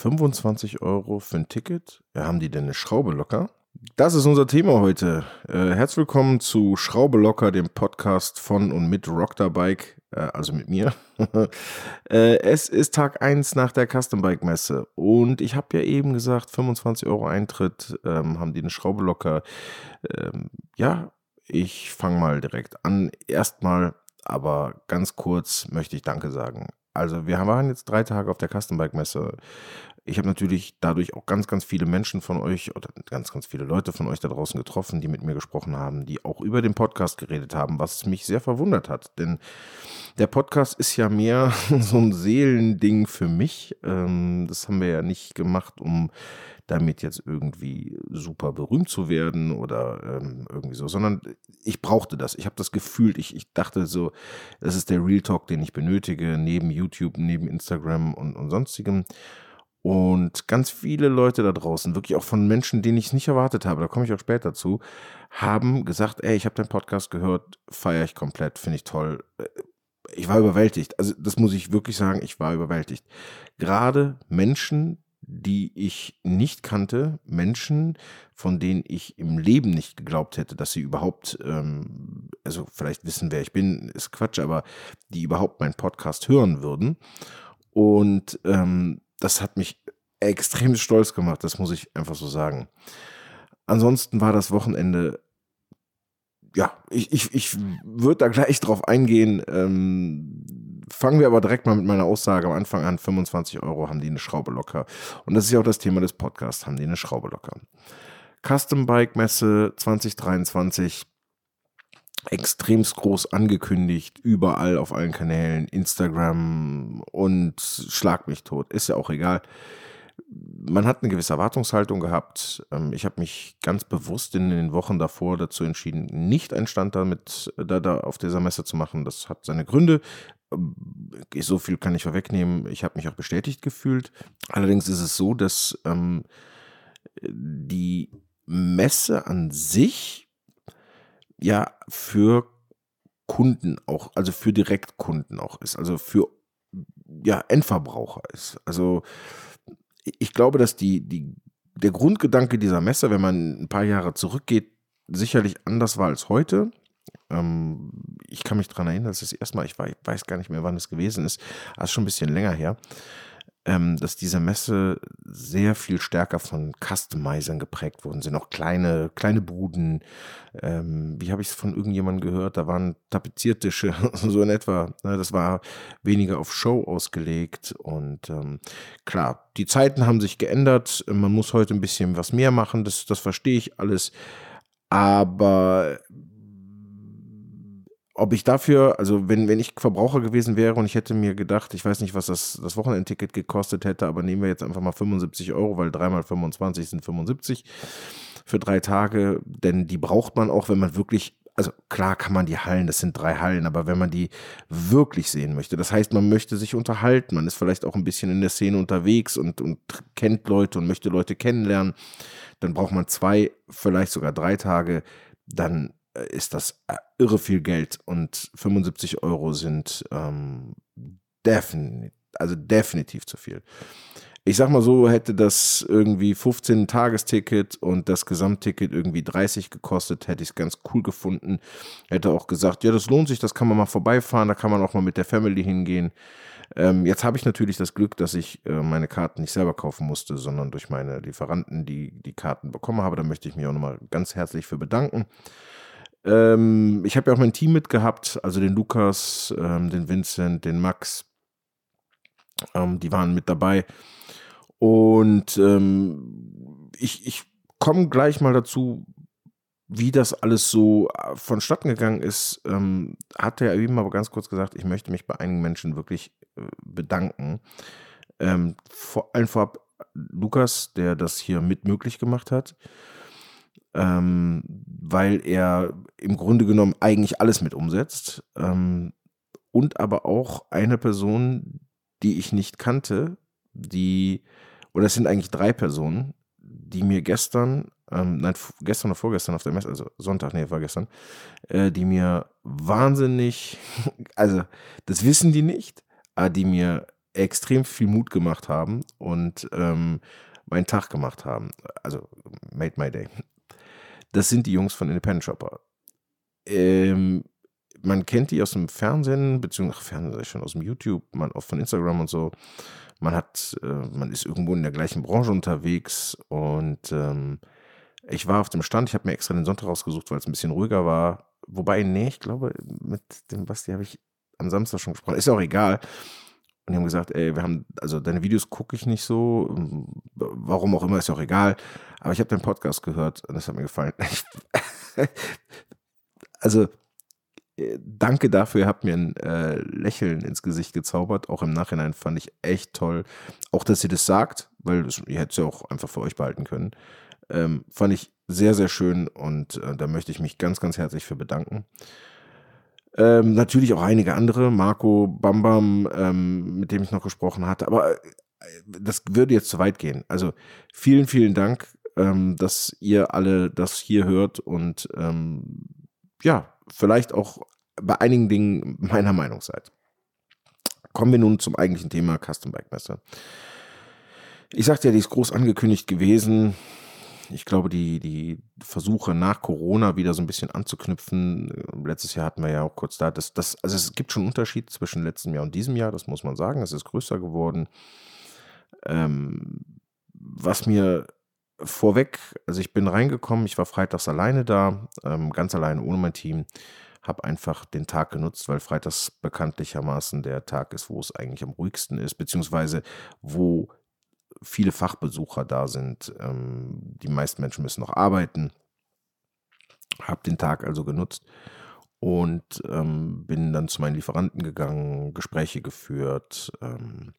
25 Euro für ein Ticket? Haben die denn eine Schraube locker? Das ist unser Thema heute. Äh, herzlich willkommen zu Schraube locker, dem Podcast von und mit Rockterbike, äh, also mit mir. äh, es ist Tag 1 nach der Custom Bike Messe und ich habe ja eben gesagt, 25 Euro Eintritt, ähm, haben die eine Schraube locker. Ähm, ja, ich fange mal direkt an. Erstmal, aber ganz kurz möchte ich Danke sagen. Also wir waren jetzt drei Tage auf der Custom Bike Messe. Ich habe natürlich dadurch auch ganz, ganz viele Menschen von euch oder ganz, ganz viele Leute von euch da draußen getroffen, die mit mir gesprochen haben, die auch über den Podcast geredet haben, was mich sehr verwundert hat. Denn der Podcast ist ja mehr so ein Seelending für mich. Ähm, das haben wir ja nicht gemacht, um damit jetzt irgendwie super berühmt zu werden oder ähm, irgendwie so, sondern ich brauchte das. Ich habe das gefühlt. Ich, ich dachte so, das ist der Real Talk, den ich benötige, neben YouTube, neben Instagram und, und sonstigem. Und ganz viele Leute da draußen, wirklich auch von Menschen, denen ich es nicht erwartet habe, da komme ich auch später zu, haben gesagt, ey, ich habe deinen Podcast gehört, feiere ich komplett, finde ich toll. Ich war überwältigt. Also das muss ich wirklich sagen, ich war überwältigt. Gerade Menschen, die ich nicht kannte, Menschen, von denen ich im Leben nicht geglaubt hätte, dass sie überhaupt, ähm, also vielleicht wissen, wer ich bin, ist Quatsch, aber die überhaupt meinen Podcast hören würden. Und ähm, das hat mich extrem stolz gemacht, das muss ich einfach so sagen. Ansonsten war das Wochenende ja, ich, ich, ich würde da gleich drauf eingehen. Ähm, fangen wir aber direkt mal mit meiner Aussage am Anfang an. 25 Euro haben die eine Schraube locker. Und das ist ja auch das Thema des Podcasts, haben die eine Schraube locker. Custom Bike Messe 2023 extremst groß angekündigt, überall auf allen Kanälen, Instagram und schlag mich tot, ist ja auch egal man hat eine gewisse Erwartungshaltung gehabt. Ähm, ich habe mich ganz bewusst in den Wochen davor dazu entschieden, nicht einen Stand damit da, da auf dieser Messe zu machen. Das hat seine Gründe. Ähm, so viel kann ich vorwegnehmen. Ich habe mich auch bestätigt gefühlt. Allerdings ist es so, dass ähm, die Messe an sich ja für Kunden auch, also für Direktkunden auch ist, also für ja, Endverbraucher ist. Also ich glaube, dass die, die, der Grundgedanke dieser Messe, wenn man ein paar Jahre zurückgeht, sicherlich anders war als heute. Ähm, ich kann mich daran erinnern, dass es erstmal, ich weiß gar nicht mehr, wann es gewesen ist, das ist schon ein bisschen länger her ähm, dass diese Messe sehr viel stärker von Customizern geprägt worden sind. Auch kleine, kleine Buden. Ähm, wie habe ich es von irgendjemandem gehört? Da waren Tapeziertische, so in etwa. Ne? Das war weniger auf Show ausgelegt. Und ähm, klar, die Zeiten haben sich geändert. Man muss heute ein bisschen was mehr machen. Das, das verstehe ich alles. Aber ob ich dafür, also wenn, wenn ich Verbraucher gewesen wäre und ich hätte mir gedacht, ich weiß nicht, was das, das Wochenendticket gekostet hätte, aber nehmen wir jetzt einfach mal 75 Euro, weil 3 mal 25 sind 75 für drei Tage, denn die braucht man auch, wenn man wirklich, also klar kann man die Hallen, das sind drei Hallen, aber wenn man die wirklich sehen möchte, das heißt, man möchte sich unterhalten, man ist vielleicht auch ein bisschen in der Szene unterwegs und, und kennt Leute und möchte Leute kennenlernen, dann braucht man zwei, vielleicht sogar drei Tage, dann ist das äh, irre viel Geld und 75 Euro sind ähm, definitiv, also definitiv zu viel. Ich sag mal so, hätte das irgendwie 15 Tagesticket und das Gesamtticket irgendwie 30 gekostet, hätte ich es ganz cool gefunden. Hätte auch gesagt, ja, das lohnt sich, das kann man mal vorbeifahren, da kann man auch mal mit der Family hingehen. Ähm, jetzt habe ich natürlich das Glück, dass ich äh, meine Karten nicht selber kaufen musste, sondern durch meine Lieferanten die, die Karten bekommen habe. Da möchte ich mich auch nochmal ganz herzlich für bedanken. Ähm, ich habe ja auch mein Team mitgehabt, also den Lukas, ähm, den Vincent, den Max. Ähm, die waren mit dabei. Und ähm, ich, ich komme gleich mal dazu, wie das alles so äh, vonstatten gegangen ist, ähm, hat er eben aber ganz kurz gesagt, ich möchte mich bei einigen Menschen wirklich äh, bedanken. Ähm, vor allem vorab Lukas, der das hier mit möglich gemacht hat ähm, weil er im Grunde genommen eigentlich alles mit umsetzt. Ähm, und aber auch eine Person, die ich nicht kannte, die, oder es sind eigentlich drei Personen, die mir gestern, ähm, nein, gestern oder vorgestern auf der Messe, also Sonntag, nee, war gestern, äh, die mir wahnsinnig, also das wissen die nicht, aber die mir extrem viel Mut gemacht haben und ähm, meinen Tag gemacht haben. Also made my day. Das sind die Jungs von Independent Shopper. Ähm, man kennt die aus dem Fernsehen, beziehungsweise Fernsehen schon aus dem YouTube, man auch von Instagram und so. Man hat, äh, man ist irgendwo in der gleichen Branche unterwegs und ähm, ich war auf dem Stand, ich habe mir extra den Sonntag rausgesucht, weil es ein bisschen ruhiger war. Wobei, nee, ich glaube, mit dem Basti habe ich am Samstag schon gesprochen. Ist auch egal. Und die haben gesagt, ey, wir haben, also deine Videos gucke ich nicht so, warum auch immer, ist auch egal. Aber ich habe den Podcast gehört und das hat mir gefallen. also, äh, danke dafür, ihr habt mir ein äh, Lächeln ins Gesicht gezaubert. Auch im Nachhinein fand ich echt toll. Auch, dass ihr das sagt, weil das, ihr hättet es ja auch einfach für euch behalten können. Ähm, fand ich sehr, sehr schön und äh, da möchte ich mich ganz, ganz herzlich für bedanken. Ähm, natürlich auch einige andere, Marco Bambam, ähm, mit dem ich noch gesprochen hatte, aber äh, das würde jetzt zu weit gehen. Also vielen, vielen Dank, ähm, dass ihr alle das hier hört und ähm, ja, vielleicht auch bei einigen Dingen meiner Meinung seid. Kommen wir nun zum eigentlichen Thema Custom Bike Messe. Ich sagte ja, die ist groß angekündigt gewesen ich glaube, die, die Versuche nach Corona wieder so ein bisschen anzuknüpfen, letztes Jahr hatten wir ja auch kurz da, das, das, also es gibt schon einen Unterschied zwischen letztem Jahr und diesem Jahr, das muss man sagen, es ist größer geworden. Ähm, was mir vorweg, also ich bin reingekommen, ich war freitags alleine da, ähm, ganz alleine ohne mein Team, habe einfach den Tag genutzt, weil freitags bekanntlichermaßen der Tag ist, wo es eigentlich am ruhigsten ist, beziehungsweise wo viele Fachbesucher da sind. Ähm, die meisten Menschen müssen noch arbeiten. Habe den Tag also genutzt und ähm, bin dann zu meinen Lieferanten gegangen, Gespräche geführt. Ähm,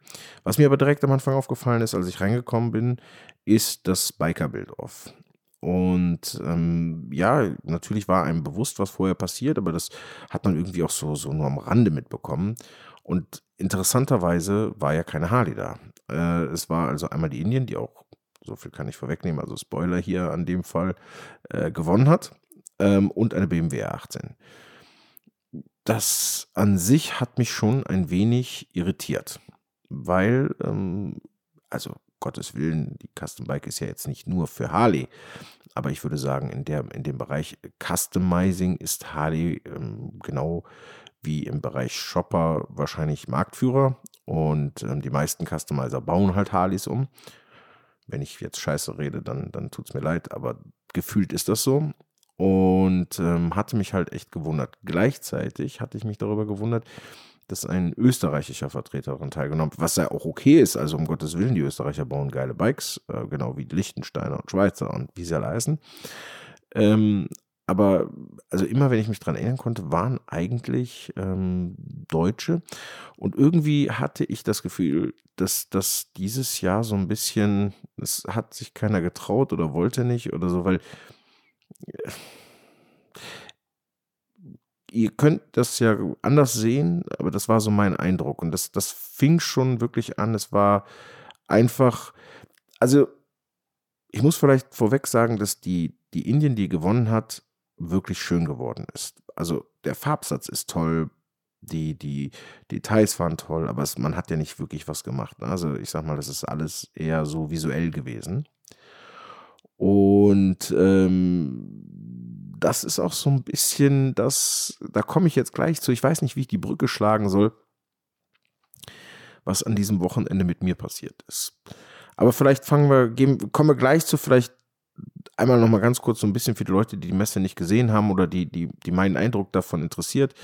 was mir aber direkt am Anfang aufgefallen ist, als ich reingekommen bin, ist das Biker-Bild-Off. Und ähm, ja, natürlich war einem bewusst, was vorher passiert, aber das hat man irgendwie auch so, so nur am Rande mitbekommen. Und interessanterweise war ja keine Harley da. Äh, es war also einmal die Indien, die auch, so viel kann ich vorwegnehmen, also Spoiler hier an dem Fall, äh, gewonnen hat. Ähm, und eine BMW 18. Das an sich hat mich schon ein wenig irritiert, weil, ähm, also Gottes Willen, die Custom Bike ist ja jetzt nicht nur für Harley, aber ich würde sagen, in, der, in dem Bereich Customizing ist Harley ähm, genau wie im Bereich Shopper wahrscheinlich Marktführer und ähm, die meisten Customizer bauen halt Harleys um. Wenn ich jetzt scheiße rede, dann, dann tut es mir leid, aber gefühlt ist das so. Und ähm, hatte mich halt echt gewundert. Gleichzeitig hatte ich mich darüber gewundert, dass ein österreichischer Vertreter daran teilgenommen hat, was ja auch okay ist. Also um Gottes Willen, die Österreicher bauen geile Bikes, äh, genau wie Liechtensteiner und Schweizer und wie sie alle heißen. Ähm, aber also immer, wenn ich mich daran erinnern konnte, waren eigentlich ähm, Deutsche. Und irgendwie hatte ich das Gefühl, dass das dieses Jahr so ein bisschen, es hat sich keiner getraut oder wollte nicht oder so, weil ihr könnt das ja anders sehen, aber das war so mein Eindruck. Und das, das fing schon wirklich an. Es war einfach, also ich muss vielleicht vorweg sagen, dass die, die Indien, die gewonnen hat, wirklich schön geworden ist. Also der Farbsatz ist toll, die, die Details waren toll, aber es, man hat ja nicht wirklich was gemacht. Ne? Also ich sag mal, das ist alles eher so visuell gewesen. Und ähm, das ist auch so ein bisschen das, da komme ich jetzt gleich zu, ich weiß nicht, wie ich die Brücke schlagen soll, was an diesem Wochenende mit mir passiert ist. Aber vielleicht fangen wir, gehen, kommen wir gleich zu vielleicht einmal noch mal ganz kurz so ein bisschen für die Leute, die die Messe nicht gesehen haben oder die, die, die meinen Eindruck davon interessiert.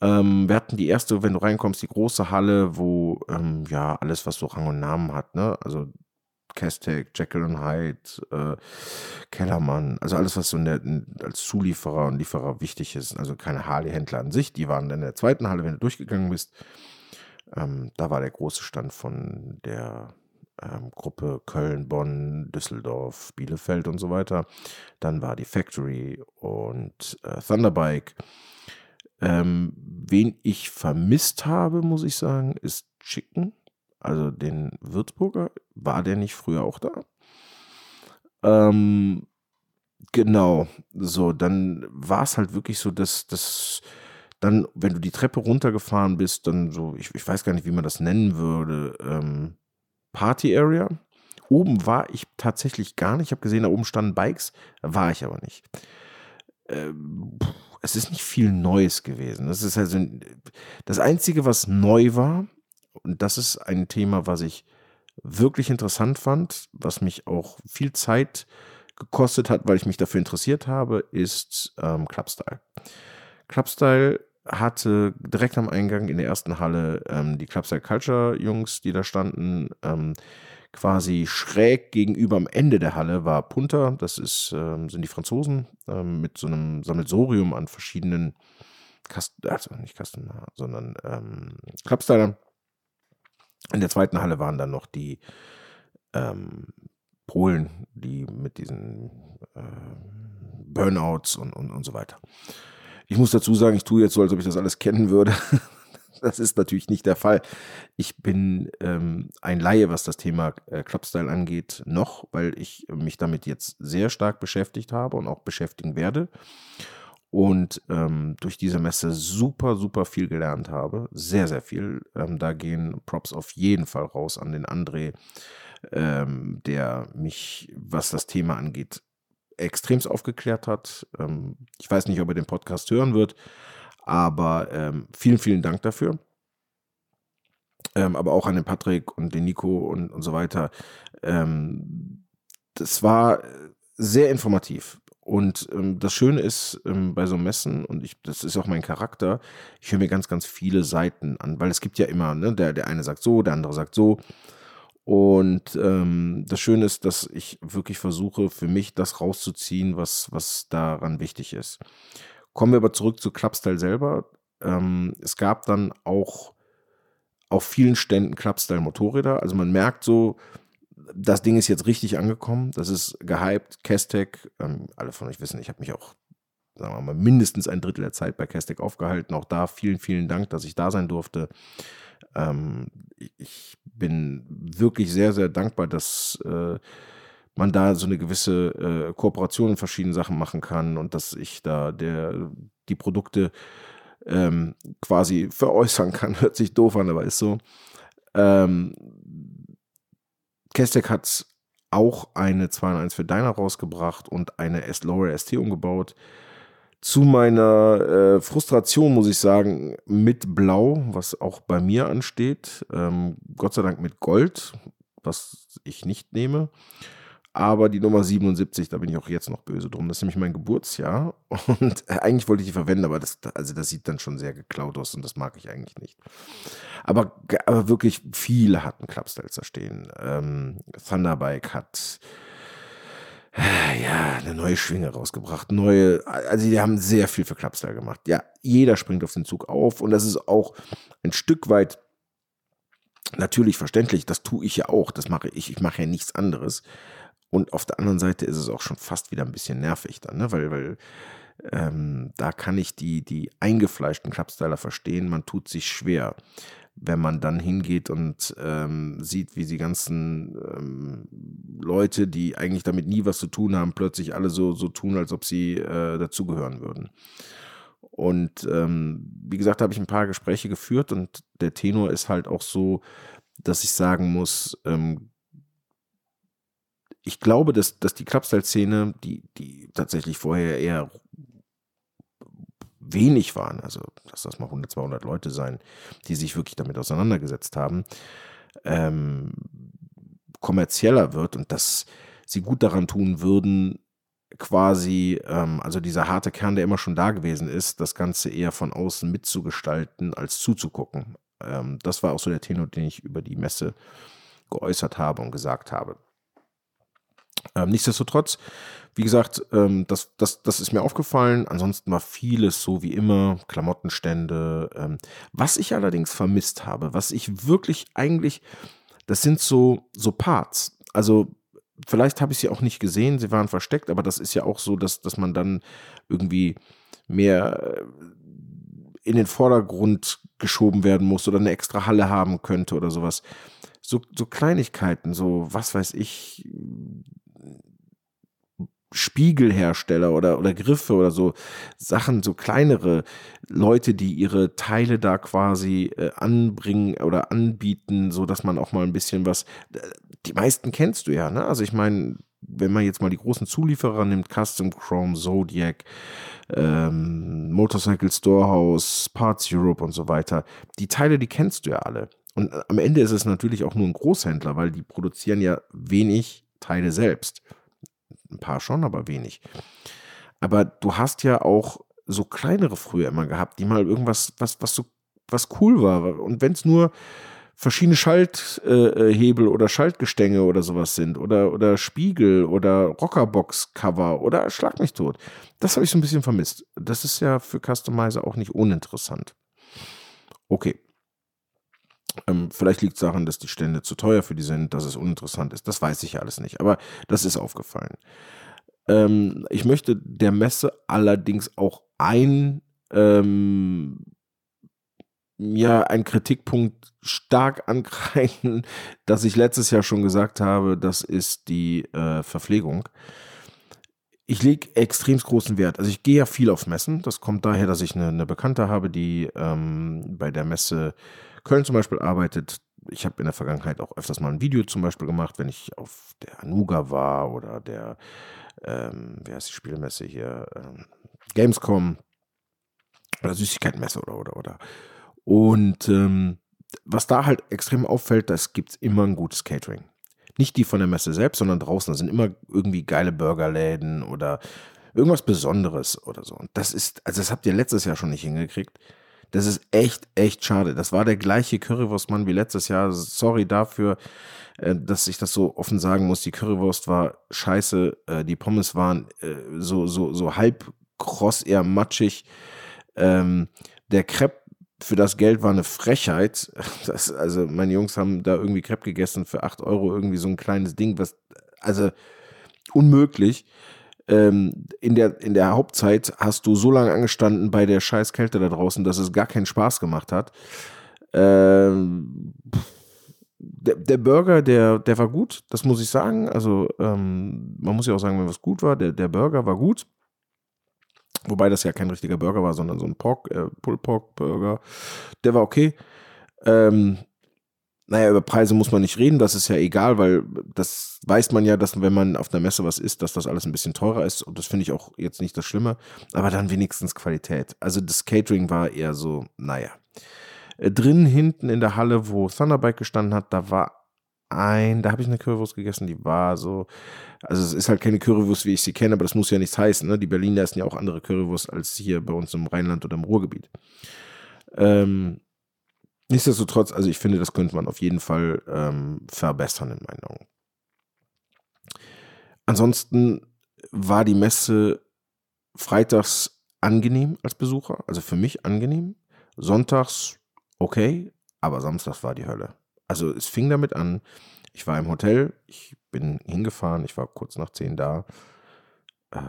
Ähm, wir hatten die erste, wenn du reinkommst, die große Halle, wo ähm, ja alles, was so Rang und Namen hat, ne? Also Castec, Jekyll und Hyde, äh, Kellermann, also alles, was so der, als Zulieferer und Lieferer wichtig ist. Also keine Harley-Händler an sich, die waren dann in der zweiten Halle, wenn du durchgegangen bist. Ähm, da war der große Stand von der ähm, Gruppe Köln, Bonn, Düsseldorf, Bielefeld und so weiter. Dann war die Factory und äh, Thunderbike. Ähm, wen ich vermisst habe, muss ich sagen, ist Chicken. Also den Würzburger. War der nicht früher auch da? Ähm, genau. So, dann war es halt wirklich so, dass das Dann, wenn du die Treppe runtergefahren bist, dann so, ich, ich weiß gar nicht, wie man das nennen würde, ähm, Party Area. Oben war ich tatsächlich gar nicht. Ich habe gesehen, da oben standen Bikes, war ich aber nicht. Ähm, es ist nicht viel Neues gewesen. Das ist also das Einzige, was neu war, und das ist ein Thema, was ich wirklich interessant fand, was mich auch viel Zeit gekostet hat, weil ich mich dafür interessiert habe, ist ähm, Clubstyle. Clubstyle hatte direkt am Eingang in der ersten Halle ähm, die Clubstyle Culture Jungs, die da standen. Ähm, quasi schräg gegenüber am Ende der Halle war Punta, das ist, ähm, sind die Franzosen, ähm, mit so einem Sammelsorium an verschiedenen Kasten, also nicht Kasten, sondern ähm, Clubstylern. In der zweiten Halle waren dann noch die ähm, Polen, die mit diesen äh, Burnouts und, und, und so weiter. Ich muss dazu sagen, ich tue jetzt so, als ob ich das alles kennen würde. das ist natürlich nicht der Fall. Ich bin ähm, ein Laie, was das Thema äh, Clubstyle angeht, noch, weil ich mich damit jetzt sehr stark beschäftigt habe und auch beschäftigen werde. Und ähm, durch diese Messe super, super viel gelernt habe. Sehr, sehr viel. Ähm, da gehen Props auf jeden Fall raus an den André, ähm, der mich, was das Thema angeht, extremst aufgeklärt hat. Ähm, ich weiß nicht, ob er den Podcast hören wird, aber ähm, vielen, vielen Dank dafür. Ähm, aber auch an den Patrick und den Nico und, und so weiter. Das war sehr informativ. Und ähm, das Schöne ist ähm, bei so Messen, und ich, das ist auch mein Charakter, ich höre mir ganz, ganz viele Seiten an, weil es gibt ja immer, ne, der, der eine sagt so, der andere sagt so. Und ähm, das Schöne ist, dass ich wirklich versuche, für mich das rauszuziehen, was, was daran wichtig ist. Kommen wir aber zurück zu Clubstyle selber. Ähm, es gab dann auch auf vielen Ständen Clubstyle-Motorräder. Also man merkt so, das Ding ist jetzt richtig angekommen. Das ist gehypt. Castec, ähm, alle von euch wissen, ich habe mich auch, sagen wir mal, mindestens ein Drittel der Zeit bei Castec aufgehalten. Auch da vielen, vielen Dank, dass ich da sein durfte. Ähm, ich bin wirklich sehr, sehr dankbar, dass äh, man da so eine gewisse äh, Kooperation in verschiedenen Sachen machen kann und dass ich da der, die Produkte ähm, quasi veräußern kann. Hört sich doof an, aber ist so. Ähm, Kestek hat auch eine 201 für Dyna rausgebracht und eine S Lower ST umgebaut. Zu meiner äh, Frustration muss ich sagen, mit Blau, was auch bei mir ansteht. Ähm, Gott sei Dank mit Gold, was ich nicht nehme. Aber die Nummer 77, da bin ich auch jetzt noch böse drum. Das ist nämlich mein Geburtsjahr. Und eigentlich wollte ich die verwenden, aber das, also das sieht dann schon sehr geklaut aus und das mag ich eigentlich nicht. Aber, aber wirklich viele hatten Clubstyles da stehen. Ähm, Thunderbike hat ja, eine neue Schwinge rausgebracht. Neue, also die haben sehr viel für Clubstyle gemacht. Ja, jeder springt auf den Zug auf und das ist auch ein Stück weit natürlich verständlich. Das tue ich ja auch. Das mache ich. Ich mache ja nichts anderes. Und auf der anderen Seite ist es auch schon fast wieder ein bisschen nervig dann, ne? weil, weil ähm, da kann ich die, die eingefleischten Clubstyler verstehen. Man tut sich schwer, wenn man dann hingeht und ähm, sieht, wie die ganzen ähm, Leute, die eigentlich damit nie was zu tun haben, plötzlich alle so, so tun, als ob sie äh, dazugehören würden. Und ähm, wie gesagt, habe ich ein paar Gespräche geführt und der Tenor ist halt auch so, dass ich sagen muss, ähm, ich glaube, dass, dass die Clubstyle-Szene, die, die tatsächlich vorher eher wenig waren, also dass das mal 100, 200 Leute sein, die sich wirklich damit auseinandergesetzt haben, ähm, kommerzieller wird und dass sie gut daran tun würden, quasi, ähm, also dieser harte Kern, der immer schon da gewesen ist, das Ganze eher von außen mitzugestalten, als zuzugucken. Ähm, das war auch so der Tenor, den ich über die Messe geäußert habe und gesagt habe. Ähm, nichtsdestotrotz, wie gesagt, ähm, das, das, das ist mir aufgefallen. Ansonsten war vieles so wie immer, Klamottenstände. Ähm, was ich allerdings vermisst habe, was ich wirklich eigentlich, das sind so, so Parts. Also vielleicht habe ich sie auch nicht gesehen, sie waren versteckt, aber das ist ja auch so, dass, dass man dann irgendwie mehr äh, in den Vordergrund geschoben werden muss oder eine extra Halle haben könnte oder sowas. So, so Kleinigkeiten, so was weiß ich, Spiegelhersteller oder, oder Griffe oder so Sachen, so kleinere Leute, die ihre Teile da quasi äh, anbringen oder anbieten, so dass man auch mal ein bisschen was. Die meisten kennst du ja, ne? Also ich meine, wenn man jetzt mal die großen Zulieferer nimmt, Custom Chrome, Zodiac, ähm, Motorcycle Storehouse, Parts Europe und so weiter, die Teile, die kennst du ja alle. Und am Ende ist es natürlich auch nur ein Großhändler, weil die produzieren ja wenig Teile selbst. Ein paar schon, aber wenig. Aber du hast ja auch so kleinere früher immer gehabt, die mal irgendwas, was, was so, was cool war. Und wenn es nur verschiedene Schalthebel äh, oder Schaltgestänge oder sowas sind oder, oder Spiegel oder Rockerbox-Cover oder Schlag mich tot. Das habe ich so ein bisschen vermisst. Das ist ja für Customizer auch nicht uninteressant. Okay. Ähm, vielleicht liegt es daran, dass die Stände zu teuer für die sind, dass es uninteressant ist. Das weiß ich ja alles nicht, aber das ist aufgefallen. Ähm, ich möchte der Messe allerdings auch ein ähm, ja ein Kritikpunkt stark ankreiden, dass ich letztes Jahr schon gesagt habe, das ist die äh, Verpflegung. Ich lege extrem großen Wert. Also ich gehe ja viel auf Messen. Das kommt daher, dass ich eine, eine Bekannte habe, die ähm, bei der Messe Köln zum Beispiel arbeitet. Ich habe in der Vergangenheit auch öfters mal ein Video zum Beispiel gemacht, wenn ich auf der Anuga war oder der, ähm, wie heißt die Spielmesse hier, ähm, Gamescom oder Süßigkeitenmesse oder, oder, oder. Und ähm, was da halt extrem auffällt, das gibt es immer ein gutes Catering. Nicht die von der Messe selbst, sondern draußen. Da sind immer irgendwie geile Burgerläden oder irgendwas Besonderes oder so. Und das ist, also das habt ihr letztes Jahr schon nicht hingekriegt. Das ist echt, echt schade. Das war der gleiche Currywurstmann wie letztes Jahr. Sorry dafür, äh, dass ich das so offen sagen muss. Die Currywurst war scheiße. Äh, die Pommes waren äh, so, so, so halb kross, eher matschig. Ähm, der Crepe für das Geld war eine Frechheit. Das, also meine Jungs haben da irgendwie Crepe gegessen für 8 Euro, irgendwie so ein kleines Ding, was, also unmöglich. Ähm, in, der, in der Hauptzeit hast du so lange angestanden bei der scheiß Kälte da draußen, dass es gar keinen Spaß gemacht hat. Ähm, der, der, Burger, der, der war gut, das muss ich sagen. Also ähm, man muss ja auch sagen, wenn was gut war, der, der Burger war gut. Wobei das ja kein richtiger Burger war, sondern so ein Pork, äh, Pulled Pork Burger. Der war okay. Ähm, naja, über Preise muss man nicht reden, das ist ja egal, weil das weiß man ja, dass wenn man auf einer Messe was isst, dass das alles ein bisschen teurer ist und das finde ich auch jetzt nicht das Schlimme, aber dann wenigstens Qualität. Also das Catering war eher so, naja. Äh, drin hinten in der Halle, wo Thunderbike gestanden hat, da war ein, da habe ich eine Currywurst gegessen, die war so, also es ist halt keine Currywurst, wie ich sie kenne, aber das muss ja nichts heißen. Ne? Die Berliner essen ja auch andere Currywurst als hier bei uns im Rheinland oder im Ruhrgebiet. Ähm, nichtsdestotrotz, also ich finde, das könnte man auf jeden Fall ähm, verbessern in meinen Augen. Ansonsten war die Messe freitags angenehm als Besucher, also für mich angenehm. Sonntags okay, aber samstags war die Hölle. Also es fing damit an, ich war im Hotel, ich bin hingefahren, ich war kurz nach zehn da. Äh,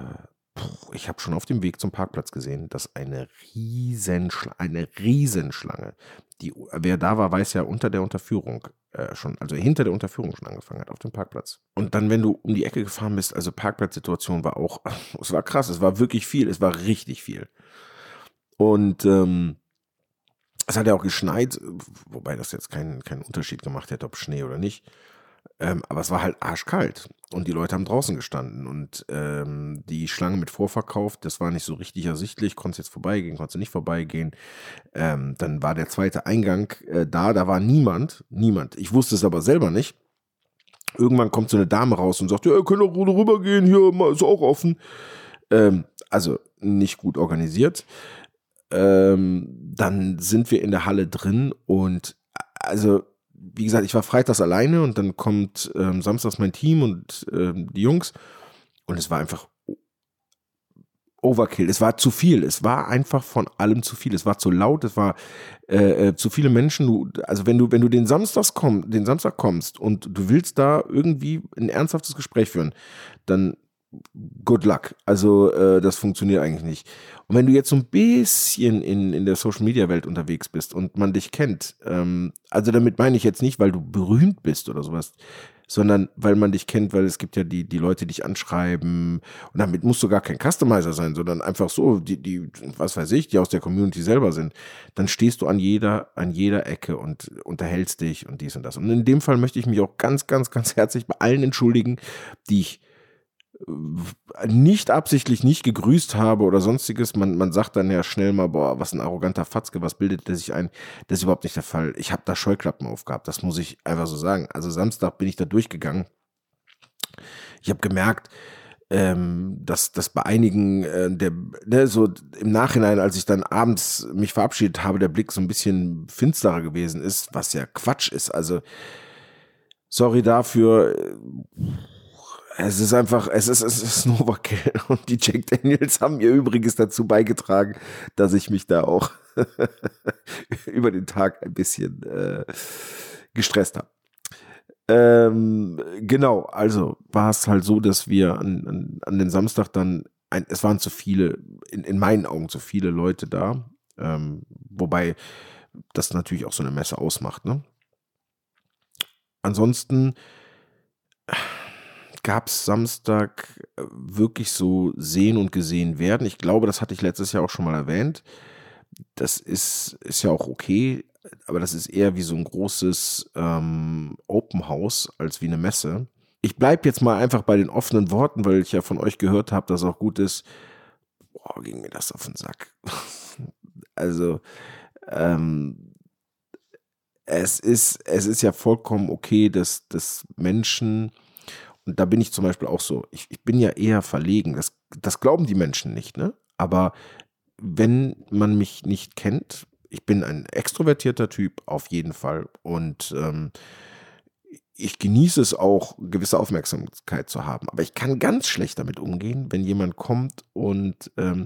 ich habe schon auf dem Weg zum Parkplatz gesehen, dass eine Riesenschlange, eine Riesenschlange, die, wer da war, weiß ja unter der Unterführung äh, schon, also hinter der Unterführung schon angefangen hat auf dem Parkplatz. Und dann, wenn du um die Ecke gefahren bist, also Parkplatzsituation war auch, es war krass, es war wirklich viel, es war richtig viel. Und ähm, es hat ja auch geschneit, wobei das jetzt keinen, keinen Unterschied gemacht hätte, ob Schnee oder nicht. Ähm, aber es war halt arschkalt und die Leute haben draußen gestanden und ähm, die Schlange mit Vorverkauf, das war nicht so richtig ersichtlich, konntest jetzt vorbeigehen, konntest nicht vorbeigehen. Ähm, dann war der zweite Eingang äh, da, da war niemand, niemand. Ich wusste es aber selber nicht. Irgendwann kommt so eine Dame raus und sagt, ja, ihr könnt doch rübergehen, hier ist auch offen. Ähm, also nicht gut organisiert ähm, dann sind wir in der Halle drin und also wie gesagt, ich war freitags alleine und dann kommt ähm, samstags mein Team und ähm, die Jungs und es war einfach Overkill. Es war zu viel. Es war einfach von allem zu viel. Es war zu laut. Es war äh, äh, zu viele Menschen. Du, also wenn du wenn du den Samstags komm, den Samstag kommst und du willst da irgendwie ein ernsthaftes Gespräch führen, dann good luck. Also äh, das funktioniert eigentlich nicht. Und wenn du jetzt so ein bisschen in, in der Social-Media-Welt unterwegs bist und man dich kennt, ähm, also damit meine ich jetzt nicht, weil du berühmt bist oder sowas, sondern weil man dich kennt, weil es gibt ja die, die Leute, die dich anschreiben. Und damit musst du gar kein Customizer sein, sondern einfach so, die, die, was weiß ich, die aus der Community selber sind. Dann stehst du an jeder, an jeder Ecke und unterhältst dich und dies und das. Und in dem Fall möchte ich mich auch ganz, ganz, ganz herzlich bei allen entschuldigen, die ich nicht absichtlich nicht gegrüßt habe oder sonstiges. Man, man sagt dann ja schnell mal, boah, was ein arroganter Fatzke, was bildet der sich ein? Das ist überhaupt nicht der Fall. Ich habe da Scheuklappen aufgehabt, das muss ich einfach so sagen. Also Samstag bin ich da durchgegangen. Ich habe gemerkt, ähm, dass, dass bei einigen, äh, der, ne, so im Nachhinein, als ich dann abends mich verabschiedet habe, der Blick so ein bisschen finsterer gewesen ist, was ja Quatsch ist. Also, sorry dafür es ist einfach, es ist, es ist Novakill und die Jack Daniels haben ihr Übriges dazu beigetragen, dass ich mich da auch über den Tag ein bisschen äh, gestresst habe. Ähm, genau, also war es halt so, dass wir an, an, an den Samstag dann, ein, es waren zu viele, in, in meinen Augen zu viele Leute da, ähm, wobei das natürlich auch so eine Messe ausmacht. Ne? Ansonsten gab es Samstag äh, wirklich so sehen und gesehen werden. Ich glaube, das hatte ich letztes Jahr auch schon mal erwähnt. Das ist, ist ja auch okay, aber das ist eher wie so ein großes ähm, Open House als wie eine Messe. Ich bleibe jetzt mal einfach bei den offenen Worten, weil ich ja von euch gehört habe, dass auch gut ist. Boah, ging mir das auf den Sack. also, ähm, es ist, es ist ja vollkommen okay, dass, dass Menschen und da bin ich zum Beispiel auch so, ich, ich bin ja eher verlegen. Das, das glauben die Menschen nicht, ne? Aber wenn man mich nicht kennt, ich bin ein extrovertierter Typ auf jeden Fall und ähm, ich genieße es auch, gewisse Aufmerksamkeit zu haben. Aber ich kann ganz schlecht damit umgehen, wenn jemand kommt und ähm,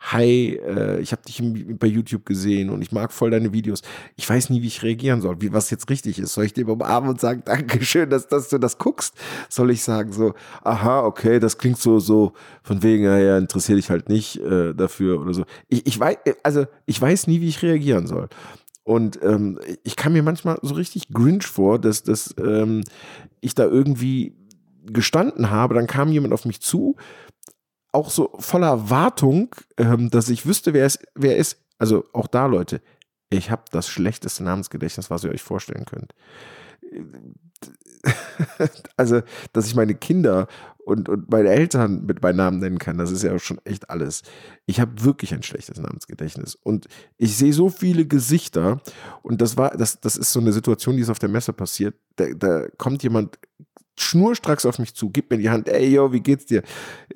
hi, äh, ich habe dich bei YouTube gesehen und ich mag voll deine Videos. Ich weiß nie, wie ich reagieren soll, wie was jetzt richtig ist. Soll ich dir umarmen und sagen, Dankeschön, dass, dass du das guckst? Soll ich sagen so, aha, okay, das klingt so, so von wegen, naja, interessiere dich halt nicht äh, dafür oder so. Ich, ich weiß, also ich weiß nie, wie ich reagieren soll. Und ähm, ich kam mir manchmal so richtig Grinch vor, dass, dass ähm, ich da irgendwie gestanden habe, dann kam jemand auf mich zu, auch so voller Wartung, ähm, dass ich wüsste, wer es, wer ist. Also auch da, Leute, ich habe das schlechteste Namensgedächtnis, was ihr euch vorstellen könnt. also, dass ich meine Kinder und, und meine Eltern mit meinem Namen nennen kann, das ist ja schon echt alles. Ich habe wirklich ein schlechtes Namensgedächtnis. Und ich sehe so viele Gesichter. Und das war, das, das ist so eine Situation, die ist auf der Messe passiert. Da, da kommt jemand schnurstracks auf mich zu, gibt mir die Hand, ey, yo, wie geht's dir?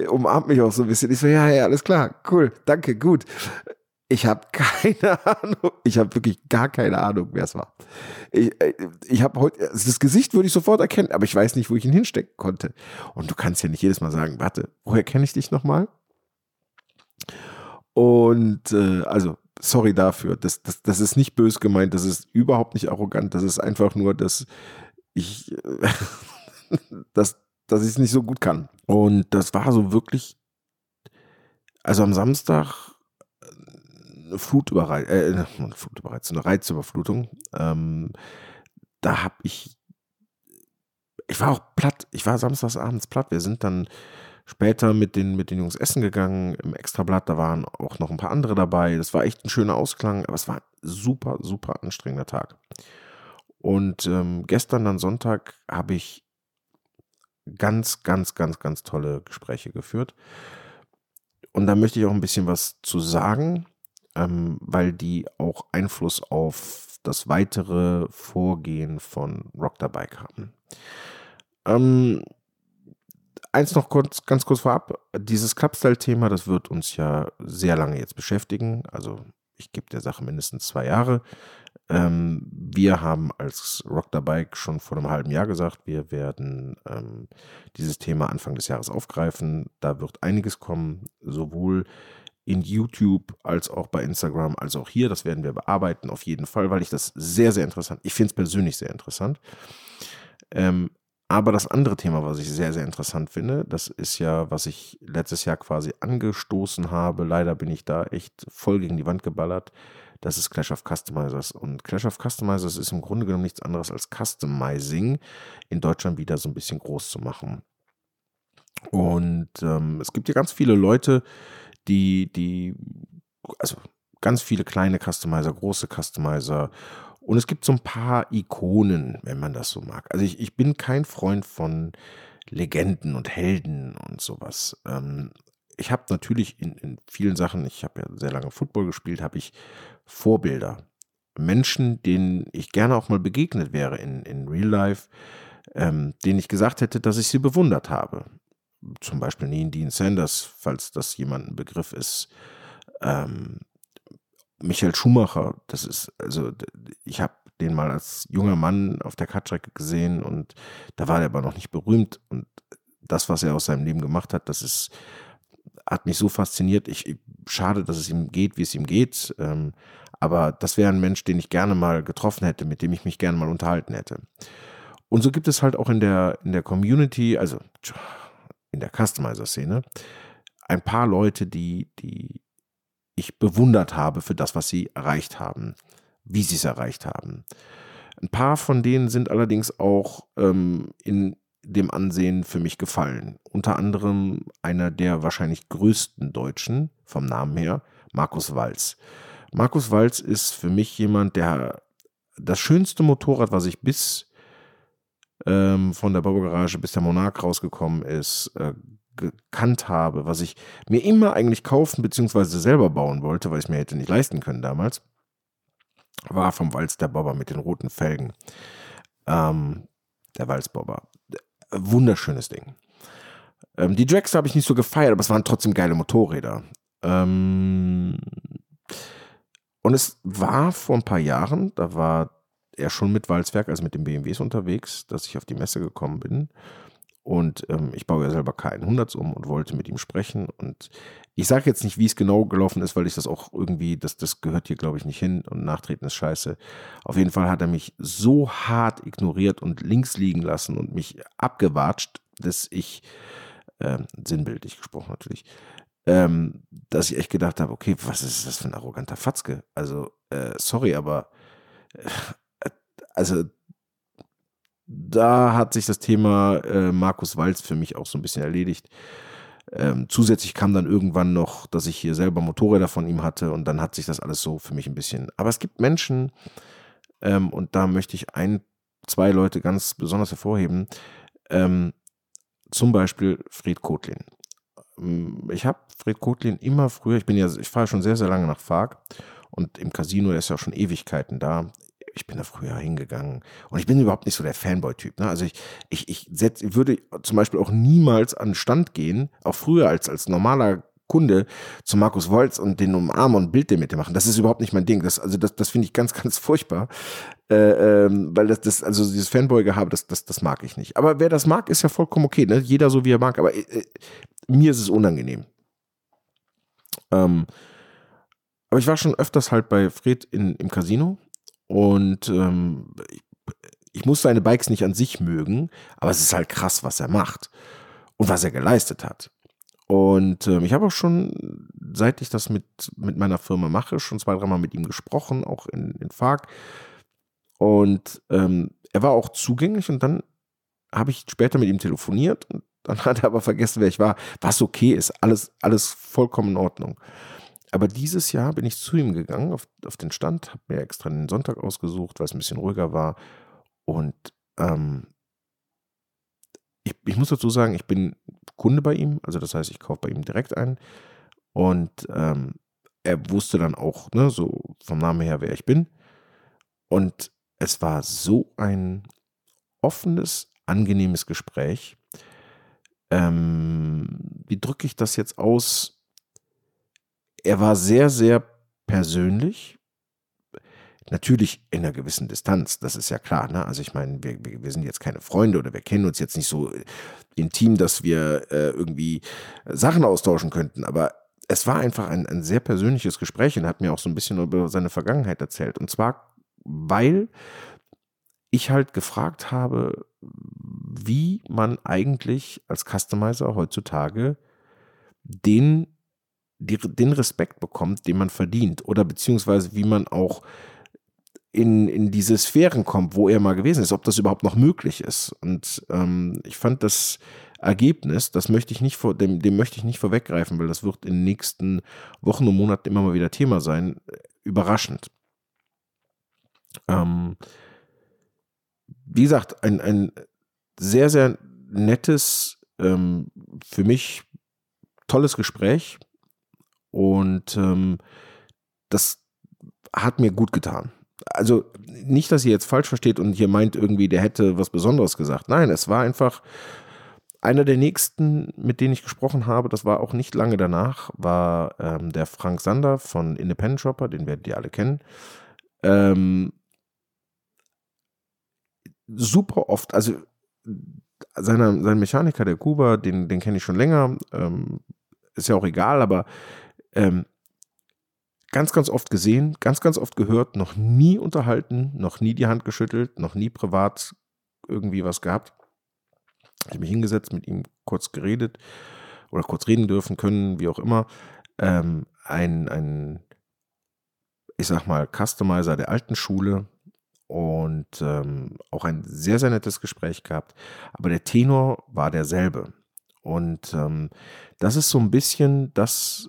Umarmt mich auch so ein bisschen. Ich so, ja, ja, alles klar, cool, danke, gut. Ich habe keine Ahnung, ich habe wirklich gar keine Ahnung, wer es war. Ich, äh, ich habe heute, also das Gesicht würde ich sofort erkennen, aber ich weiß nicht, wo ich ihn hinstecken konnte. Und du kannst ja nicht jedes Mal sagen, warte, woher kenne ich dich nochmal? Und äh, also, sorry dafür, das, das, das ist nicht bös gemeint, das ist überhaupt nicht arrogant, das ist einfach nur, dass ich äh, dass, dass ich es nicht so gut kann. Und das war so wirklich, also am Samstag eine Flutüberreiz, äh, Flutüberreizung, eine Reizüberflutung. Ähm, da habe ich, ich war auch platt, ich war samstags abends platt. Wir sind dann später mit den, mit den Jungs essen gegangen im Extrablatt. Da waren auch noch ein paar andere dabei. Das war echt ein schöner Ausklang, aber es war ein super, super anstrengender Tag. Und ähm, gestern, dann Sonntag, habe ich ganz, ganz, ganz, ganz tolle Gespräche geführt. Und da möchte ich auch ein bisschen was zu sagen, ähm, weil die auch Einfluss auf das weitere Vorgehen von Rock Bike haben. Ähm, eins noch kurz, ganz kurz vorab. Dieses Clubstyle-Thema, das wird uns ja sehr lange jetzt beschäftigen. Also ich gebe der Sache mindestens zwei Jahre. Ähm, wir haben als Rock the Bike schon vor einem halben Jahr gesagt, wir werden ähm, dieses Thema Anfang des Jahres aufgreifen. Da wird einiges kommen, sowohl in YouTube als auch bei Instagram, als auch hier. Das werden wir bearbeiten auf jeden Fall, weil ich das sehr, sehr interessant, ich finde es persönlich sehr interessant. Ähm, aber das andere Thema, was ich sehr, sehr interessant finde, das ist ja, was ich letztes Jahr quasi angestoßen habe. Leider bin ich da echt voll gegen die Wand geballert Das ist Clash of Customizers. Und Clash of Customizers ist im Grunde genommen nichts anderes als Customizing in Deutschland wieder so ein bisschen groß zu machen. Und ähm, es gibt ja ganz viele Leute, die, die, also ganz viele kleine Customizer, große Customizer. Und es gibt so ein paar Ikonen, wenn man das so mag. Also ich, ich bin kein Freund von Legenden und Helden und sowas. Ähm, ich habe natürlich in, in vielen Sachen, ich habe ja sehr lange Football gespielt, habe ich Vorbilder. Menschen, denen ich gerne auch mal begegnet wäre in, in Real Life, ähm, denen ich gesagt hätte, dass ich sie bewundert habe. Zum Beispiel Neen Dean Sanders, falls das jemand ein Begriff ist. Ähm, Michael Schumacher, das ist, also ich habe den mal als junger Mann auf der Kartstrecke gesehen und da war er aber noch nicht berühmt und das, was er aus seinem Leben gemacht hat, das ist, hat mich so fasziniert. Ich, schade, dass es ihm geht, wie es ihm geht. Ähm, aber das wäre ein Mensch, den ich gerne mal getroffen hätte, mit dem ich mich gerne mal unterhalten hätte. Und so gibt es halt auch in der, in der Community, also in der Customizer-Szene, ein paar Leute, die, die ich bewundert habe für das, was sie erreicht haben, wie sie es erreicht haben. Ein paar von denen sind allerdings auch ähm, in dem Ansehen für mich gefallen. Unter anderem einer der wahrscheinlich größten Deutschen vom Namen her, Markus Walz. Markus Walz ist für mich jemand, der das schönste Motorrad, was ich bis ähm, von der Baugarage bis der Monarch rausgekommen ist, äh, gekannt habe, was ich mir immer eigentlich kaufen bzw. selber bauen wollte, weil ich es mir hätte nicht leisten können damals, war vom Walz der Bobber mit den roten Felgen. Ähm, der Walzbobber. Wunderschönes Ding. Ähm, die Drags habe ich nicht so gefeiert, aber es waren trotzdem geile Motorräder. Ähm, und es war vor ein paar Jahren, da war er schon mit Walzwerk, also mit den BMWs unterwegs, dass ich auf die Messe gekommen bin. Und ähm, ich baue ja selber K100 um und wollte mit ihm sprechen. Und ich sage jetzt nicht, wie es genau gelaufen ist, weil ich das auch irgendwie, das, das gehört hier, glaube ich, nicht hin und Nachtreten ist scheiße. Auf jeden Fall hat er mich so hart ignoriert und links liegen lassen und mich abgewatscht, dass ich, äh, sinnbildlich gesprochen natürlich, ähm, dass ich echt gedacht habe, okay, was ist das für ein arroganter Fatzke? Also, äh, sorry, aber äh, also da hat sich das Thema äh, Markus Walz für mich auch so ein bisschen erledigt. Ähm, zusätzlich kam dann irgendwann noch, dass ich hier selber Motorräder von ihm hatte und dann hat sich das alles so für mich ein bisschen. Aber es gibt Menschen, ähm, und da möchte ich ein, zwei Leute ganz besonders hervorheben. Ähm, zum Beispiel Fred Kotlin. Ähm, ich habe Fred Kotlin immer früher, ich bin ja, ich fahre schon sehr, sehr lange nach Fark und im Casino, der ist ja schon Ewigkeiten da ich bin da früher hingegangen und ich bin überhaupt nicht so der Fanboy-Typ. Ne? Also ich, ich, ich setz, würde zum Beispiel auch niemals an den Stand gehen, auch früher als, als normaler Kunde zu Markus Wolz und den umarmen und Bild mit dem machen. Das ist überhaupt nicht mein Ding. Das, also das, das finde ich ganz, ganz furchtbar. Äh, ähm, weil das, das, also dieses Fanboy-Gehabe, das, das, das mag ich nicht. Aber wer das mag, ist ja vollkommen okay. Ne? Jeder so, wie er mag. Aber äh, mir ist es unangenehm. Ähm, aber ich war schon öfters halt bei Fred in, im Casino und ähm, ich, muss seine Bikes nicht an sich mögen, aber es ist halt krass, was er macht und was er geleistet hat. Und ähm, ich habe auch schon, seit ich das mit, mit meiner Firma mache, schon zwei, dreimal mit ihm gesprochen, auch in, in FARC. Und ähm, er war auch zugänglich und dann habe ich später mit ihm telefoniert und dann hat er aber vergessen, wer ich war. Was okay ist, alles, alles vollkommen in Ordnung. Aber dieses Jahr bin ich zu ihm gegangen auf, auf den Stand, habe mir extra den Sonntag ausgesucht, weil es ein bisschen ruhiger war. Und ähm, ich, ich, muss dazu sagen, ich bin Kunde bei ihm, also das heißt, ich kaufe bei ihm direkt ein. Und ähm, er wusste dann auch, ne, so vom Namen her, wer ich bin. Und es war so ein offenes, angenehmes Gespräch. Ähm, wie drücke ich das jetzt aus? Er war sehr, sehr persönlich. Natürlich in einer gewissen Distanz, das ist ja klar. Ne? Also ich meine, wir, wir, sind jetzt keine Freunde oder wir kennen uns jetzt nicht so intim, dass wir äh, irgendwie Sachen austauschen könnten. Aber es war einfach ein, ein sehr persönliches Gespräch und hat mir auch so ein bisschen über seine Vergangenheit erzählt. Und zwar, weil ich halt gefragt habe, wie man eigentlich als Customizer heutzutage den die, den Respekt bekommt, den man verdient oder beziehungsweise wie man auch in, in diese Sphären kommt, wo er mal gewesen ist, ob das überhaupt noch möglich ist. Und ähm, ich fand das Ergebnis, das möchte ich nicht vor, dem, dem möchte ich nicht vorweggreifen, weil das wird in den nächsten Wochen und Monaten immer mal wieder Thema sein, überraschend. Ähm, wie gesagt, ein, ein sehr, sehr nettes, ähm, für mich tolles Gespräch. Und ähm, das hat mir gut getan. Also nicht, dass ihr jetzt falsch versteht und hier meint irgendwie, der hätte was Besonderes gesagt. Nein, es war einfach einer der nächsten, mit denen ich gesprochen habe, das war auch nicht lange danach, war ähm, der Frank Sander von Independent Shopper, den werdet ihr alle kennen. Ähm, super oft, also seiner, sein Mechaniker, der Kuba, den, den kenne ich schon länger, ähm, ist ja auch egal, aber ähm, ganz, ganz oft gesehen, ganz, ganz oft gehört, noch nie unterhalten, noch nie die Hand geschüttelt, noch nie privat irgendwie was gehabt. Ich habe mich hingesetzt, mit ihm kurz geredet oder kurz reden dürfen können, wie auch immer. Ähm, ein, ein, ich sag mal, Customizer der alten Schule, und ähm, auch ein sehr, sehr nettes Gespräch gehabt. Aber der Tenor war derselbe. Und ähm, das ist so ein bisschen das,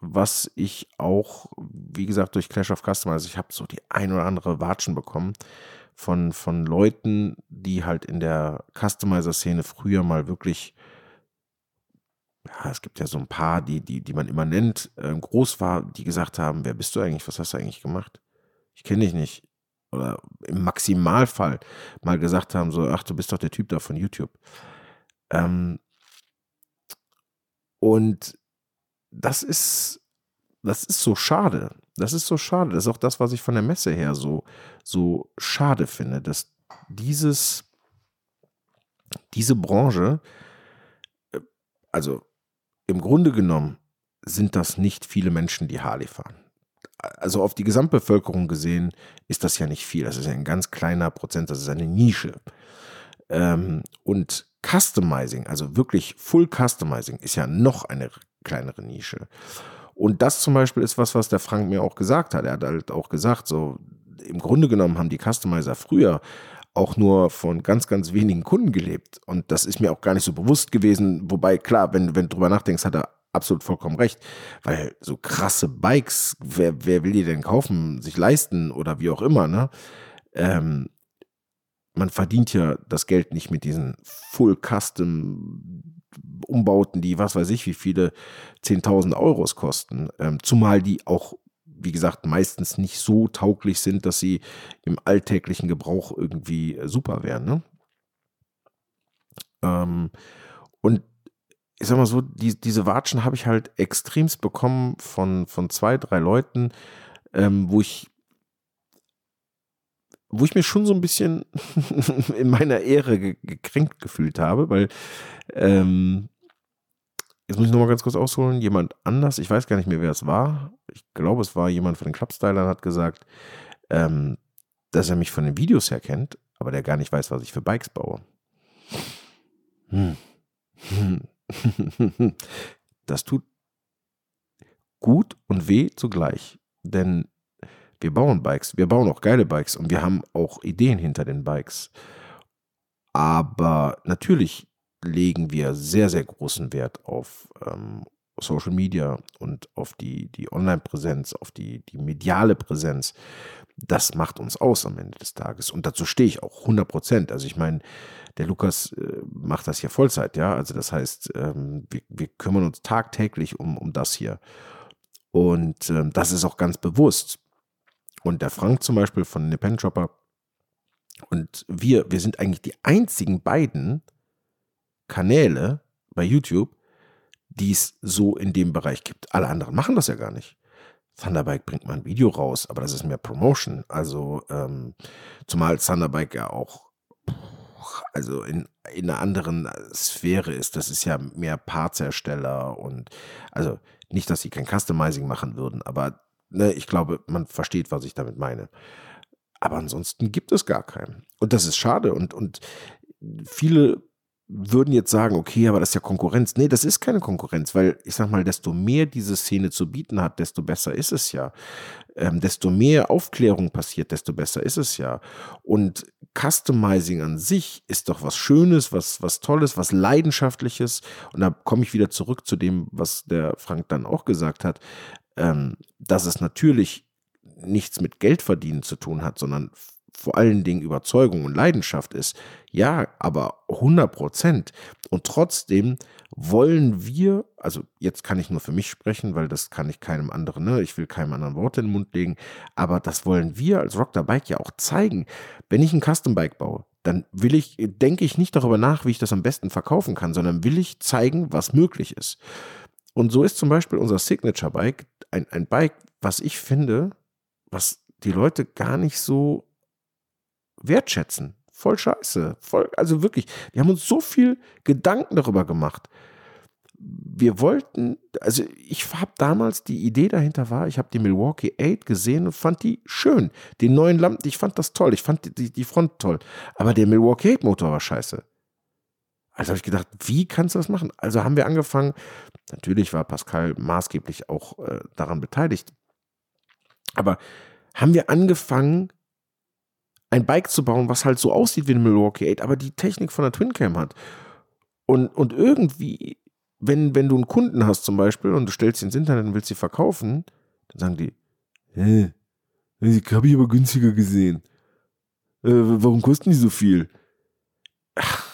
was ich auch, wie gesagt, durch Clash of Customer, ich habe so die ein oder andere Watschen bekommen von, von Leuten, die halt in der Customizer-Szene früher mal wirklich, ja, es gibt ja so ein paar, die, die, die man immer nennt, äh, groß war, die gesagt haben, wer bist du eigentlich, was hast du eigentlich gemacht? Ich kenne dich nicht oder im Maximalfall mal gesagt haben, so, ach, du bist doch der Typ da von YouTube. Ähm, und das ist, das ist so schade. Das ist so schade. Das ist auch das, was ich von der Messe her so, so schade finde, dass dieses, diese Branche, äh, also im Grunde genommen sind das nicht viele Menschen, die Harley fahren also auf die Gesamtbevölkerung gesehen, ist das ja nicht viel. Das ist ja ein ganz kleiner Prozent, das ist eine Nische. Ähm, und Customizing, also wirklich Full Customizing, ist ja noch eine kleinere Nische. Und das zum Beispiel ist was, was der Frank mir auch gesagt hat. Er hat halt auch gesagt, so im Grunde genommen haben die Customizer früher auch nur von ganz, ganz wenigen Kunden gelebt. Und das ist mir auch gar nicht so bewusst gewesen. Wobei, klar, wenn, wenn du drüber nachdenkst, hat er absolut vollkommen recht, weil so krasse Bikes, wer, wer will die denn kaufen, sich leisten oder wie auch immer, ne? Ähm, man verdient ja das Geld nicht mit diesen Full Custom Umbauten, die was weiß ich, wie viele 10.000 Euros kosten. Ähm, zumal die auch, wie gesagt, meistens nicht so tauglich sind, dass sie im alltäglichen Gebrauch irgendwie super wären. Ne? Ähm, und ich sag mal so, die, diese Watschen habe ich halt extremst bekommen von, von zwei, drei Leuten, ähm, wo ich wo ich mir schon so ein bisschen in meiner Ehre ge gekränkt gefühlt habe, weil ähm, jetzt muss ich nochmal ganz kurz ausholen, jemand anders, ich weiß gar nicht mehr, wer es war, ich glaube, es war jemand von den Clubstylern, hat gesagt, ähm, dass er mich von den Videos her kennt, aber der gar nicht weiß, was ich für Bikes baue. Hm. das tut gut und weh zugleich. Denn wir bauen Bikes, wir bauen auch geile Bikes und wir haben auch Ideen hinter den Bikes. Aber natürlich legen wir sehr, sehr großen Wert auf ähm, Social Media und auf die, die Online-Präsenz, auf die, die mediale Präsenz. Das macht uns aus am Ende des Tages. Und dazu stehe ich auch 100 Prozent. Also ich meine, der Lukas äh, macht das hier Vollzeit, ja. Also das heißt, ähm, wir, wir, kümmern uns tagtäglich um, um das hier. Und ähm, das ist auch ganz bewusst. Und der Frank zum Beispiel von Independent Shopper und wir, wir sind eigentlich die einzigen beiden Kanäle bei YouTube, die es so in dem Bereich gibt. Alle anderen machen das ja gar nicht. Thunderbike bringt mal ein Video raus, aber das ist mehr Promotion. Also, ähm, zumal Thunderbike ja auch, also in, in einer anderen Sphäre ist. Das ist ja mehr Partshersteller und, also nicht, dass sie kein Customizing machen würden, aber ne, ich glaube, man versteht, was ich damit meine. Aber ansonsten gibt es gar keinen. Und das ist schade. Und, und viele würden jetzt sagen, okay, aber das ist ja Konkurrenz. Nee, das ist keine Konkurrenz, weil ich sag mal, desto mehr diese Szene zu bieten hat, desto besser ist es ja. Ähm, desto mehr Aufklärung passiert, desto besser ist es ja. Und Customizing an sich ist doch was Schönes, was, was Tolles, was Leidenschaftliches. Und da komme ich wieder zurück zu dem, was der Frank dann auch gesagt hat, ähm, dass es natürlich nichts mit Geldverdienen zu tun hat, sondern vor allen Dingen Überzeugung und Leidenschaft ist, ja, aber 100 Prozent. Und trotzdem wollen wir, also jetzt kann ich nur für mich sprechen, weil das kann ich keinem anderen, ne? ich will keinem anderen Wort in den Mund legen, aber das wollen wir als Rock the Bike ja auch zeigen. Wenn ich ein Custom Bike baue, dann will ich, denke ich nicht darüber nach, wie ich das am besten verkaufen kann, sondern will ich zeigen, was möglich ist. Und so ist zum Beispiel unser Signature Bike ein, ein Bike, was ich finde, was die Leute gar nicht so wertschätzen. Voll scheiße. Voll, also wirklich, wir haben uns so viel Gedanken darüber gemacht. Wir wollten, also ich habe damals, die Idee dahinter war, ich habe die Milwaukee 8 gesehen und fand die schön. Den neuen Lampen, ich fand das toll, ich fand die, die Front toll. Aber der Milwaukee 8 Motor war scheiße. Also habe ich gedacht, wie kannst du das machen? Also haben wir angefangen, natürlich war Pascal maßgeblich auch äh, daran beteiligt, aber haben wir angefangen, ein Bike zu bauen, was halt so aussieht wie ein Milwaukee 8, aber die Technik von der Twin Cam hat. Und, und irgendwie, wenn, wenn du einen Kunden hast zum Beispiel und du stellst sie ins Internet und willst sie verkaufen, dann sagen die, hä, ich habe ich aber günstiger gesehen. Äh, warum kosten die so viel? Ach,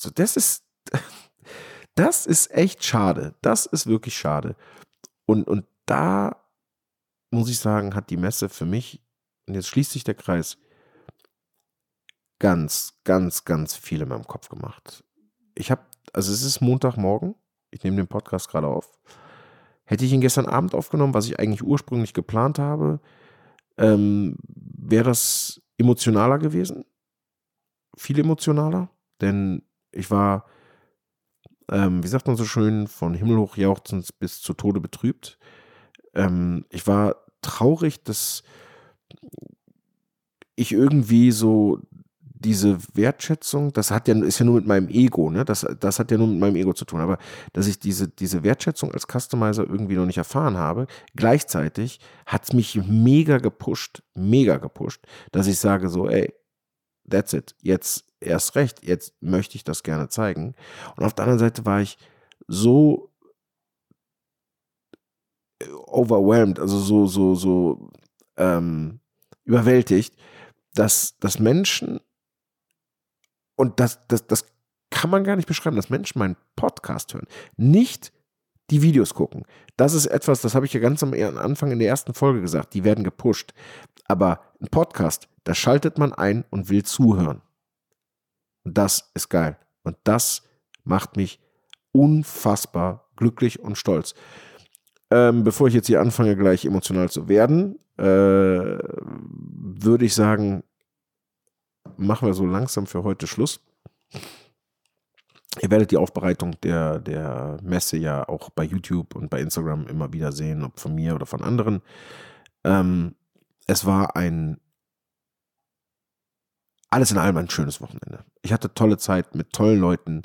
so, das ist, das ist echt schade. Das ist wirklich schade. Und, und da muss ich sagen, hat die Messe für mich, und jetzt schließt sich der Kreis, ganz, ganz, ganz viel in meinem Kopf gemacht. Ich habe, also es ist Montagmorgen, ich nehme den Podcast gerade auf. Hätte ich ihn gestern Abend aufgenommen, was ich eigentlich ursprünglich geplant habe, ähm, wäre das emotionaler gewesen. Viel emotionaler, denn ich war, ähm, wie sagt man so schön, von Himmel hoch jauchzend bis zu Tode betrübt. Ähm, ich war traurig, dass ich irgendwie so diese Wertschätzung, das hat ja, ist ja nur mit meinem Ego, ne? Das, das hat ja nur mit meinem Ego zu tun, aber dass ich diese, diese Wertschätzung als Customizer irgendwie noch nicht erfahren habe, gleichzeitig hat es mich mega gepusht, mega gepusht, dass ich sage so, ey, that's it, jetzt erst recht, jetzt möchte ich das gerne zeigen. Und auf der anderen Seite war ich so overwhelmed, also so, so, so ähm, überwältigt, dass, dass Menschen und das, das, das kann man gar nicht beschreiben, dass Menschen meinen Podcast hören, nicht die Videos gucken. Das ist etwas, das habe ich ja ganz am Anfang in der ersten Folge gesagt, die werden gepusht. Aber ein Podcast, da schaltet man ein und will zuhören. Und das ist geil. Und das macht mich unfassbar glücklich und stolz. Ähm, bevor ich jetzt hier anfange, gleich emotional zu werden, äh, würde ich sagen, machen wir so langsam für heute Schluss. Ihr werdet die Aufbereitung der, der Messe ja auch bei YouTube und bei Instagram immer wieder sehen, ob von mir oder von anderen. Ähm, es war ein alles in allem ein schönes Wochenende. Ich hatte tolle Zeit mit tollen Leuten,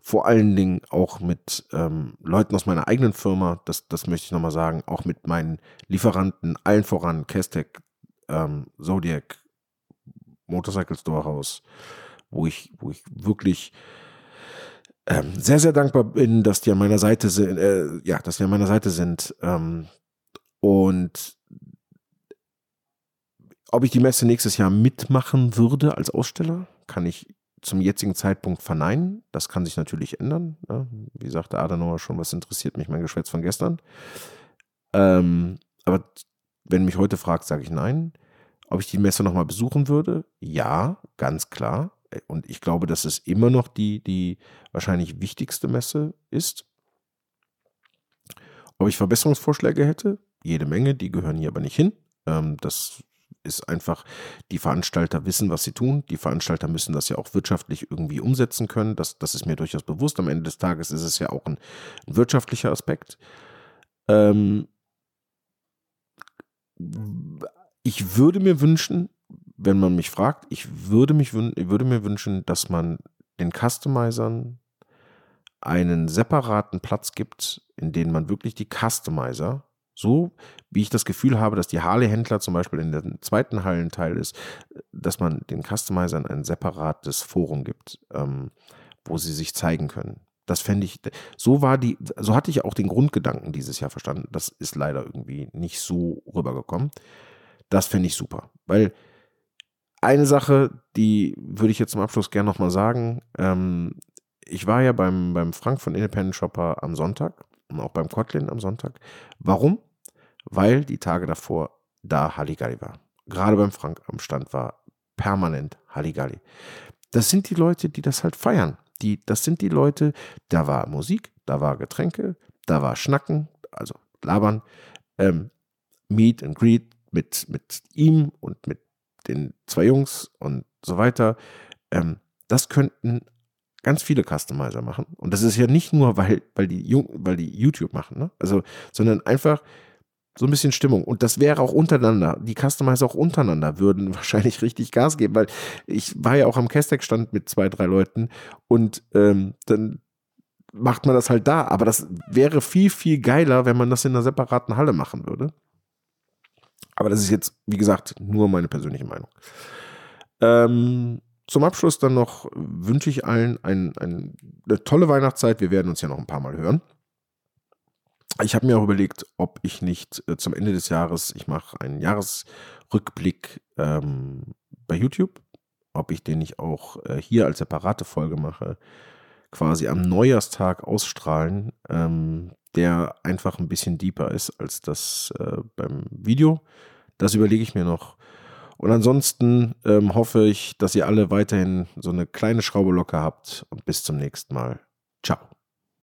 vor allen Dingen auch mit ähm, Leuten aus meiner eigenen Firma, das, das möchte ich nochmal sagen, auch mit meinen Lieferanten, allen voran, Kestec, ähm, Zodiac, Motorcycle Storehouse, wo ich, wo ich wirklich ähm, sehr, sehr dankbar bin, dass die an meiner Seite sind, äh, ja, dass die an meiner Seite sind. Ähm, und ob ich die Messe nächstes Jahr mitmachen würde als Aussteller, kann ich zum jetzigen Zeitpunkt verneinen. Das kann sich natürlich ändern. Ne? Wie sagte Adenauer schon, was interessiert mich mein Geschwätz von gestern? Ähm, aber wenn mich heute fragt, sage ich nein. Ob ich die Messe nochmal besuchen würde? Ja, ganz klar. Und ich glaube, dass es immer noch die, die wahrscheinlich wichtigste Messe ist. Ob ich Verbesserungsvorschläge hätte? Jede Menge, die gehören hier aber nicht hin. Ähm, das ist einfach, die Veranstalter wissen, was sie tun. Die Veranstalter müssen das ja auch wirtschaftlich irgendwie umsetzen können. Das, das ist mir durchaus bewusst. Am Ende des Tages ist es ja auch ein, ein wirtschaftlicher Aspekt. Ähm, ich würde mir wünschen, wenn man mich fragt, ich würde, mich, würde mir wünschen, dass man den Customizern einen separaten Platz gibt, in dem man wirklich die Customizer, so wie ich das Gefühl habe, dass die Harley-Händler zum Beispiel in dem zweiten Hallenteil ist, dass man den Customizern ein separates Forum gibt, ähm, wo sie sich zeigen können. Das fände ich, so war die, so hatte ich auch den Grundgedanken dieses Jahr verstanden. Das ist leider irgendwie nicht so rübergekommen. Das fände ich super, weil eine Sache, die würde ich jetzt zum Abschluss gerne nochmal sagen. Ähm, ich war ja beim, beim Frank von Independent Shopper am Sonntag und auch beim Kotlin am Sonntag. Warum? Weil die Tage davor da Halligalli war. Gerade beim Frank am Stand war permanent Halligalli. Das sind die Leute, die das halt feiern. Die, das sind die Leute, da war Musik, da war Getränke, da war Schnacken, also Labern, ähm, Meet and Greet mit, mit ihm und mit den zwei Jungs und so weiter. Ähm, das könnten ganz viele Customizer machen. Und das ist ja nicht nur, weil, weil, die, weil die YouTube machen, ne? also, sondern einfach so ein bisschen Stimmung. Und das wäre auch untereinander. Die Customizer auch untereinander würden wahrscheinlich richtig Gas geben, weil ich war ja auch am Castec-Stand mit zwei, drei Leuten und ähm, dann macht man das halt da. Aber das wäre viel, viel geiler, wenn man das in einer separaten Halle machen würde. Aber das ist jetzt, wie gesagt, nur meine persönliche Meinung. Ähm, zum Abschluss dann noch wünsche ich allen ein, ein, eine tolle Weihnachtszeit. Wir werden uns ja noch ein paar Mal hören. Ich habe mir auch überlegt, ob ich nicht äh, zum Ende des Jahres, ich mache einen Jahresrückblick ähm, bei YouTube, ob ich den nicht auch äh, hier als separate Folge mache, quasi am Neujahrstag ausstrahlen, ähm, der einfach ein bisschen deeper ist als das äh, beim Video. Das überlege ich mir noch. Und ansonsten ähm, hoffe ich, dass ihr alle weiterhin so eine kleine Schraube locker habt und bis zum nächsten Mal. Ciao.